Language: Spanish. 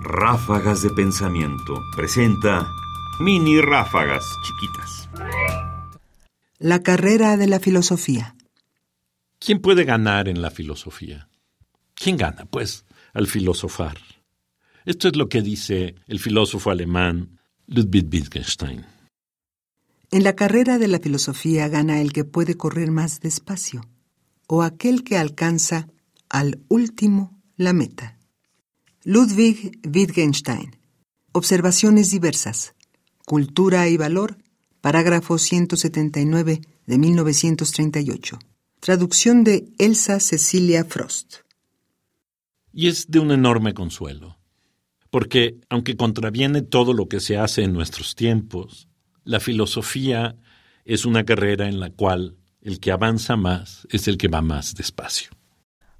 Ráfagas de Pensamiento presenta mini ráfagas chiquitas. La carrera de la filosofía. ¿Quién puede ganar en la filosofía? ¿Quién gana, pues, al filosofar? Esto es lo que dice el filósofo alemán Ludwig Wittgenstein. En la carrera de la filosofía gana el que puede correr más despacio, o aquel que alcanza al último la meta. Ludwig Wittgenstein. Observaciones diversas. Cultura y valor. Parágrafo 179 de 1938. Traducción de Elsa Cecilia Frost. Y es de un enorme consuelo, porque aunque contraviene todo lo que se hace en nuestros tiempos, la filosofía es una carrera en la cual el que avanza más es el que va más despacio.